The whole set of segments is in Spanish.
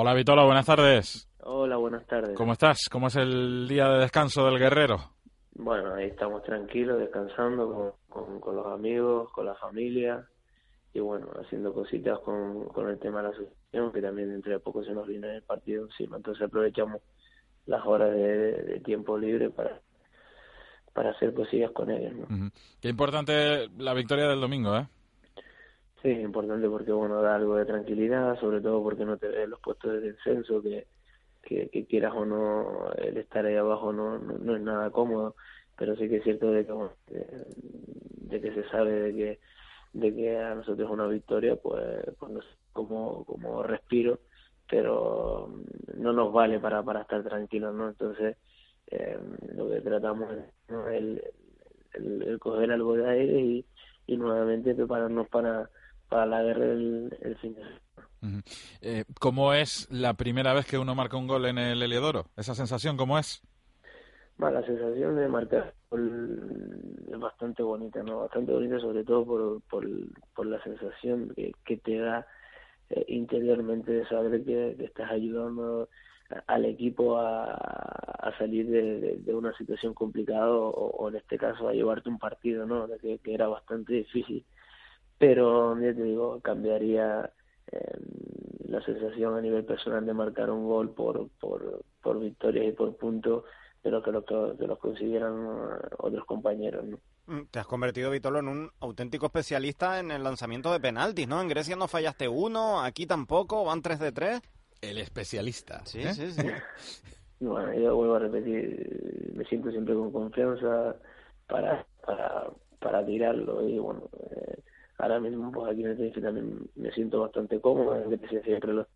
Hola Vitola, buenas tardes. Hola, buenas tardes. ¿Cómo estás? ¿Cómo es el día de descanso del guerrero? Bueno, ahí estamos tranquilos, descansando con, con, los amigos, con la familia y bueno, haciendo cositas con, con el tema de la asociación, que también dentro de poco se nos viene el partido encima. Entonces aprovechamos las horas de, tiempo libre para para hacer cosillas con ellos. ¿no? Qué importante la victoria del domingo, ¿eh? Sí, importante porque bueno da algo de tranquilidad, sobre todo porque no te ves los puestos de descenso, que, que, quieras o no, el estar ahí abajo no, no, es nada cómodo, pero sí que es cierto de que, de, que se sabe de que de que a nosotros es una victoria, pues, pues no como, como respiro, pero no nos vale para, para estar tranquilos, ¿no? Entonces, eh, lo que tratamos es el, el, coger algo de aire y, y nuevamente prepararnos para para la guerra el, fin de semana. Eh, ¿Cómo es la primera vez que uno marca un gol en el Heliodoro? ¿Esa sensación cómo es? la sensación de marcar es bastante bonita, ¿no? Bastante bonita sobre todo por, por, por la sensación que, que te da eh, interiormente de saber que, estás ayudando al equipo a, a salir de, de, una situación complicada o, en este caso a llevarte un partido, ¿no? que era bastante difícil pero ya te digo, cambiaría em, la sensación a nivel personal de marcar un gol por, por, por victorias y por puntos de lo que, lo que, los consiguieran otros compañeros. ¿no? Mm, te has convertido, Vitolo, en un auténtico especialista en el lanzamiento de penaltis, ¿no? En Grecia no fallaste uno, aquí tampoco, van tres de tres. El especialista. Sí, ¿eh? sí, sí. bueno, yo vuelvo a repetir, me siento siempre con confianza para, para, para tirarlo y bueno, eh, ahora mismo pues aquí en el Tenerife también me siento bastante cómodo, en que siempre lo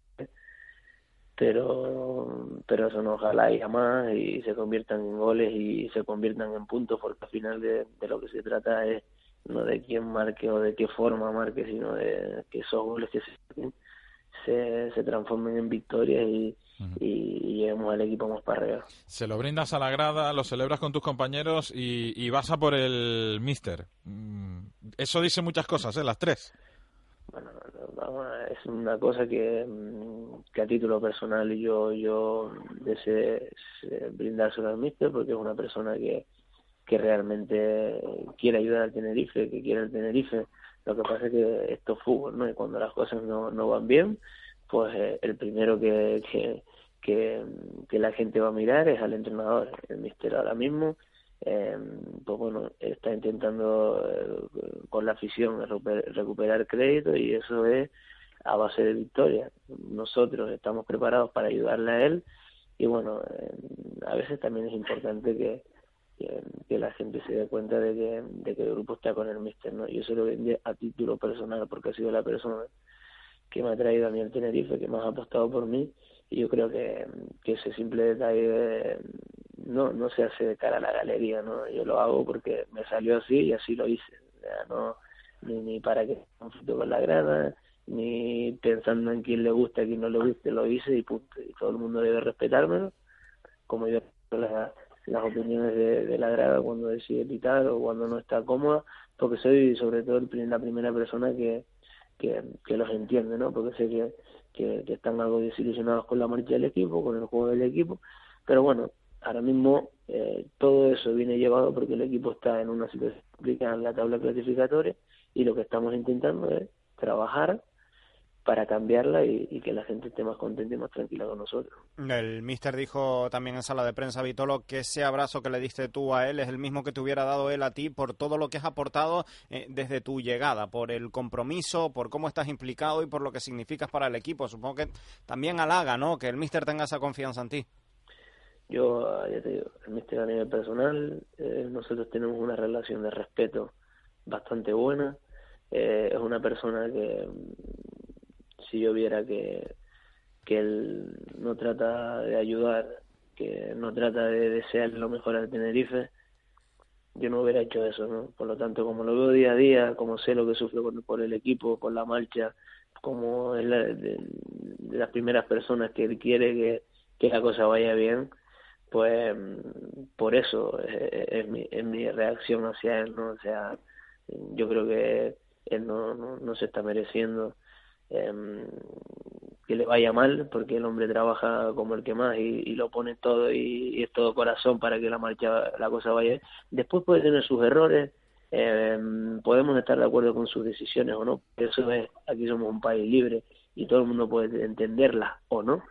pero pero eso no ojalá haya más y se conviertan en goles y se conviertan en puntos porque al final de, lo que se trata es no de quién marque o de qué forma marque sino de que esos goles que se se, se transformen en victorias y, y, llevemos al equipo más para arriba. Se lo brindas a la grada, lo celebras con tus compañeros y, y vas a por el míster. Mm, eso dice muchas cosas, ¿eh? Las tres. Bueno, es una cosa que, mm, que a título personal yo yo deseo brindárselo al míster porque es una persona que, que realmente quiere ayudar al Tenerife, que quiere el Tenerife. Lo que pasa es que esto es fútbol, ¿no? Y cuando las cosas no, no van bien, pues eh, el primero que, que, que, la gente va a mirar es al entrenador. El mister ahora mismo, eh, pues bueno, está intentando eh, con la afición recuperar crédito y eso es a base de victoria. Nosotros estamos preparados para ayudarle a él y bueno, eh, a veces también es importante que, que, la gente se dé cuenta de que, de que el grupo está con el mister, ¿no? Yo se lo vendí a título personal porque ha sido la persona que me ha traído a mí el Tenerife, que más ha apostado por mí, y yo creo que, que ese simple detalle no, no se hace de cara a la galería, ¿no? Yo lo hago porque me salió así y así lo hice, no ni, ni para que conflicto con la grada, ni pensando en quién le gusta, quién no le guste, lo hice y punto. Y todo el mundo debe respetármelo, como yo las, las opiniones de, de la grada cuando decide pitar o cuando no está cómoda, porque soy sobre todo el, la primera persona que, que, los entiende, ¿no? Porque sé que, que, están algo desilusionados con la marcha del equipo, con el juego del equipo, pero bueno, ahora mismo eh, todo eso viene llevado porque el equipo está en una situación complicada en la tabla clasificatoria y lo que estamos intentando es trabajar para cambiarla y, que la gente esté más contenta y más tranquila con nosotros. El mister dijo también en sala de prensa, Vitolo, que ese abrazo que le diste tú a él es el mismo que te hubiera dado él a ti por todo lo que has aportado eh, desde tu llegada, por el compromiso, por cómo estás implicado y por lo que significas para el equipo. Supongo que también halaga, ¿no?, que el mister tenga esa confianza en ti. Yo, ya te digo, el mister a nivel personal, eh, nosotros tenemos una relación de respeto bastante buena. Eh, es una persona que si yo viera que, que él no trata de ayudar, que no trata de desear lo mejor al Tenerife, yo no hubiera hecho eso, ¿no? Por lo tanto, como lo veo día a día, como sé lo que sufre por, el equipo, por la marcha, como es la, de, las primeras personas que él quiere que, que la cosa vaya bien, pues por eso es, mi, es mi reacción hacia él, ¿no? O sea, yo creo que él no, no, no se está mereciendo Em, que le vaya mal, porque el hombre trabaja como el que más y, lo pone todo y, es todo corazón para que la marcha, la cosa vaya. Después puede tener sus errores, eh, podemos estar de acuerdo con sus decisiones o no, eso es, aquí somos un país libre y todo el mundo puede entenderlas o no,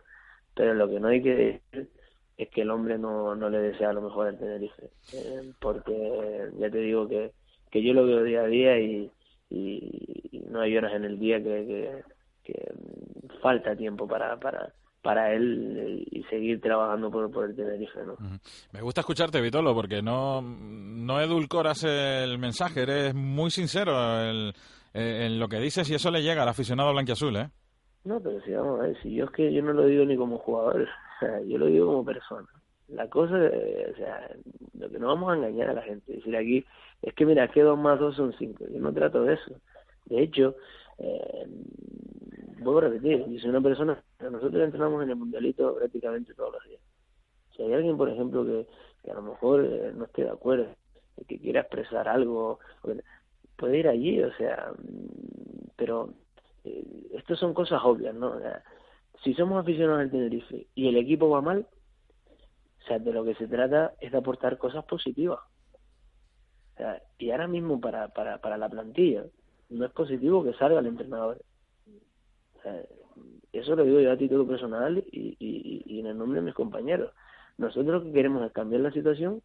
pero lo que no hay que decir es que el hombre no, no le desea lo mejor al Tenerife, eh, porque ya te digo que, que yo lo veo día a día y, y, no hay horas en el día que, que, falta tiempo para, para, para él y seguir trabajando por, por el Tenerife. ¿no? Me gusta escucharte, Vitolo, porque no, no edulcoras el mensaje, eres muy sincero en, en lo que dices y eso le llega al aficionado blanquiazul, ¿eh? No, pero si vamos a ver, si yo es que yo no lo digo ni como jugador, yo lo digo como persona. La cosa, o sea, lo que no vamos a engañar a la gente, decir aquí, es que mira, que dos más dos son cinco, yo no trato de eso. De hecho, eh, vuelvo a repetir, yo una persona, nosotros entrenamos en el mundialito prácticamente todos los días. Si hay alguien, por ejemplo, que, a lo mejor eh, no esté de acuerdo, que quiera expresar algo, puede ir allí, o sea, pero eh, esto son cosas obvias, ¿no? si somos aficionados al Tenerife y el equipo va mal, o sea, de lo que se trata es de aportar cosas positivas. Y ahora mismo para, para, para la plantilla no es positivo que salga el entrenador. Eso lo digo yo a título personal y, y, y en el nombre de mis compañeros. Nosotros lo que queremos es cambiar la situación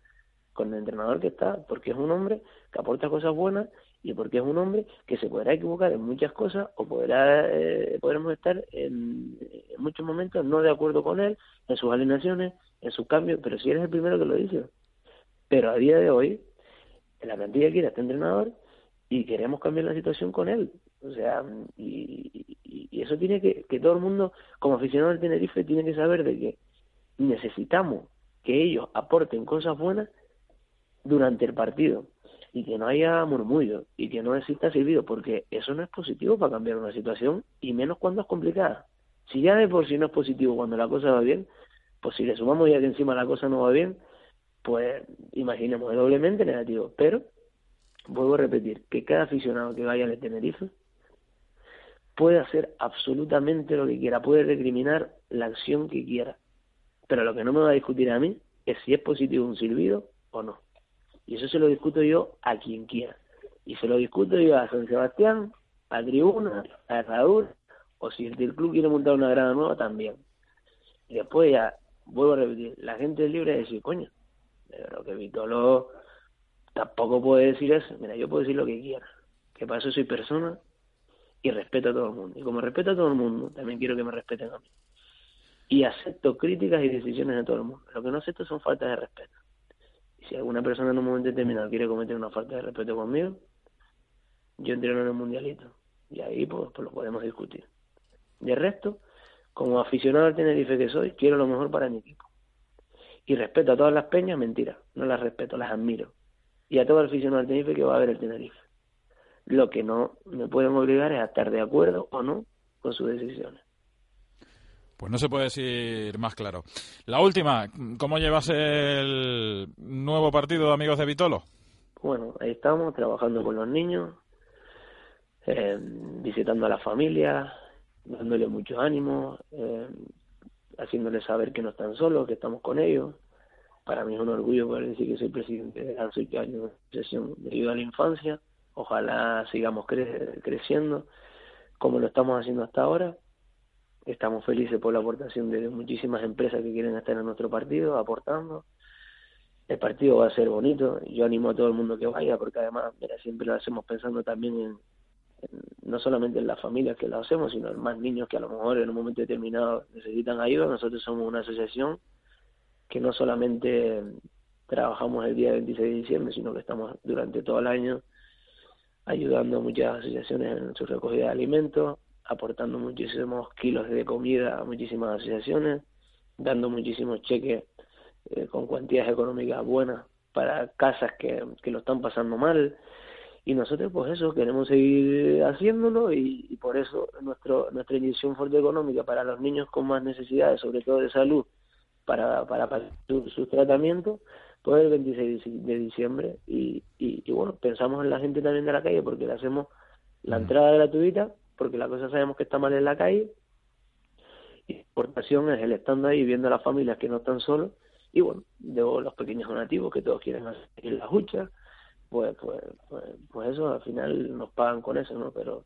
con el entrenador que está, porque es un hombre que aporta cosas buenas y porque es un hombre que se podrá equivocar en muchas cosas o podrá eh, podremos estar en, muchos momentos no de acuerdo con él en sus alineaciones en sus cambios pero si eres el primero que lo dice pero a día de hoy en la plantilla quiere este entrenador y queremos cambiar la situación con él o sea y, y, eso tiene que que todo el mundo como aficionado del Tenerife tiene que saber de que necesitamos que ellos aporten cosas buenas durante el partido y que no haya murmullo y que no exista silbido, porque eso no es positivo para cambiar una situación y menos cuando es complicada. Si ya de por sí no es positivo cuando la cosa va bien, pues si le sumamos ya que encima la cosa no va bien, pues imaginemos, doblemente negativo. Pero, vuelvo a repetir, que cada aficionado que vaya al Tenerife puede hacer absolutamente lo que quiera, puede recriminar la acción que quiera. Pero lo que no me va a discutir a mí es si es positivo un silbido o no. Y eso se lo discuto yo a quien quiera. Y se lo discuto yo a San Sebastián, a Tribuna, a Herradura, o si el club quiere montar una grada nueva, también. Y después ya, vuelvo a repetir, la gente es libre de decir, coño, pero que Vitolo tampoco puede decir eso. Mira, yo puedo decir lo que quiera. Que para eso soy persona y respeto a todo el mundo. Y como respeto a todo el mundo, también quiero que me respeten a mí. Y acepto críticas y decisiones de todo el mundo. Lo que no acepto son faltas de respeto si alguna persona en un momento determinado quiere cometer una falta de respeto conmigo, yo entreno en el mundialito. Y ahí pues, pues lo podemos discutir. De resto, como aficionado al Tenerife que soy, quiero lo mejor para mi equipo. Y respeto a todas las peñas, mentira, no las respeto, las admiro. Y a todo el aficionado al Tenerife que va a ver el Tenerife. Lo que no me pueden obligar es a estar de acuerdo o no con sus decisiones. Pues no se puede decir más claro. La última, ¿cómo llevas el nuevo partido de Amigos de Vitolo? Bueno, ahí estamos, trabajando con los niños, eh, visitando a la familia, dándole mucho ánimo, eh, haciéndoles saber que no están solos, que estamos con ellos. Para mí es un orgullo poder decir que soy presidente de la Asociación de Ayuda a la Infancia. Ojalá sigamos creciendo como lo estamos haciendo hasta ahora Estamos felices por la aportación de muchísimas empresas que quieren estar en nuestro partido, aportando. El partido va a ser bonito. Yo animo a todo el mundo que vaya, porque además, mira, siempre lo hacemos pensando también en, no solamente en las familias que lo hacemos, sino en más niños que a lo mejor en un momento determinado necesitan ayuda. Nosotros somos una asociación que no solamente trabajamos el día 26 de diciembre, sino que estamos durante todo el año ayudando a muchas asociaciones en su recogida de alimentos, aportando muchísimos kilos de comida a muchísimas asociaciones, dando muchísimos cheques eh, con cuantías económicas buenas para casas que, que lo están pasando mal. Y nosotros, pues eso, queremos seguir haciéndolo y, por eso nuestro, nuestra inyección fuerte económica para los niños con más necesidades, sobre todo de salud, para, para, para sus su tratamientos, pues el 26 de diciembre. Y, y, y, bueno, pensamos en la gente también de la calle porque le hacemos la mm. entrada gratuita porque la cosa sabemos que está mal en la calle, importación es el estando ahí viendo a las familias que no están solos y bueno, de los pequeños donativos que todos quieren hacer en la hucha, pues, pues, pues, pues, eso al final nos pagan con eso, ¿no? Pero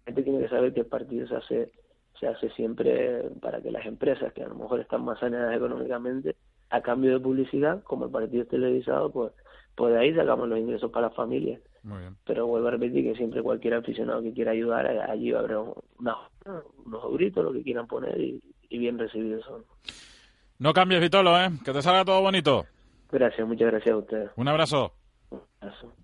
la gente tiene que saber que el partido se hace se hace siempre para que las empresas que a lo mejor están más saneadas económicamente a cambio de publicidad, como el partido es televisado, pues, pues de ahí sacamos los ingresos para las familias. Pero vuelvo a repetir que siempre cualquier aficionado que quiera ayudar, allí va a haber una, unos gritos, lo que quieran poner y, bien recibidos son. No cambies, Vitolo, ¿eh? Que te salga todo bonito. Gracias, muchas gracias a ustedes. Un abrazo. Awesome